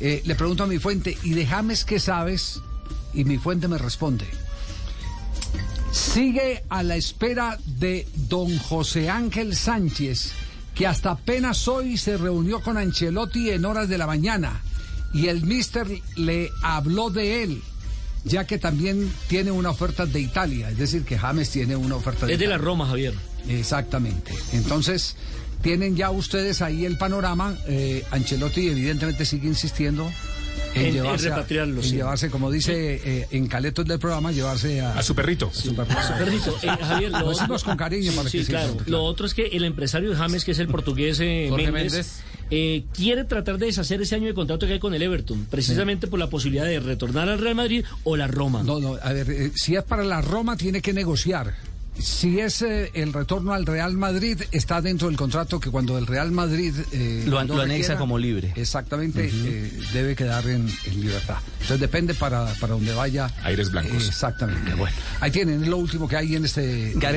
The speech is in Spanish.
Eh, le pregunto a mi fuente, ¿y de James qué sabes? Y mi fuente me responde. Sigue a la espera de don José Ángel Sánchez, que hasta apenas hoy se reunió con Ancelotti en horas de la mañana y el mister le habló de él, ya que también tiene una oferta de Italia, es decir, que James tiene una oferta de Es de la Roma, Javier. Exactamente. Entonces, tienen ya ustedes ahí el panorama. Eh, Ancelotti evidentemente sigue insistiendo en, En- en llevarse, a- en sí. llevarse, como dice eh, en Caletos del programa, llevarse a, A su perrito. su. Perrito, eh, Javier, Lo lo decimos otro- con cariño para sí, que claro. Lo otro es que el empresario de James, que es el portugués eh, Jorge Méndez, Méndez. eh, quiere tratar de deshacer ese año de contrato que hay con el Everton, precisamente por la posibilidad de retornar al Real Madrid o la Roma. No, no, a ver, eh, si es para la Roma, tiene que negociar. Si es eh, el retorno al Real Madrid, está dentro del contrato que cuando el Real Madrid eh, Lo an- lo anexa como libre. Exactamente, eh, debe quedar en, en libertad. Entonces depende para, para donde vaya. Aires blancos. exactamente. Bueno, ahí tienen, es lo último que hay en este. Gareth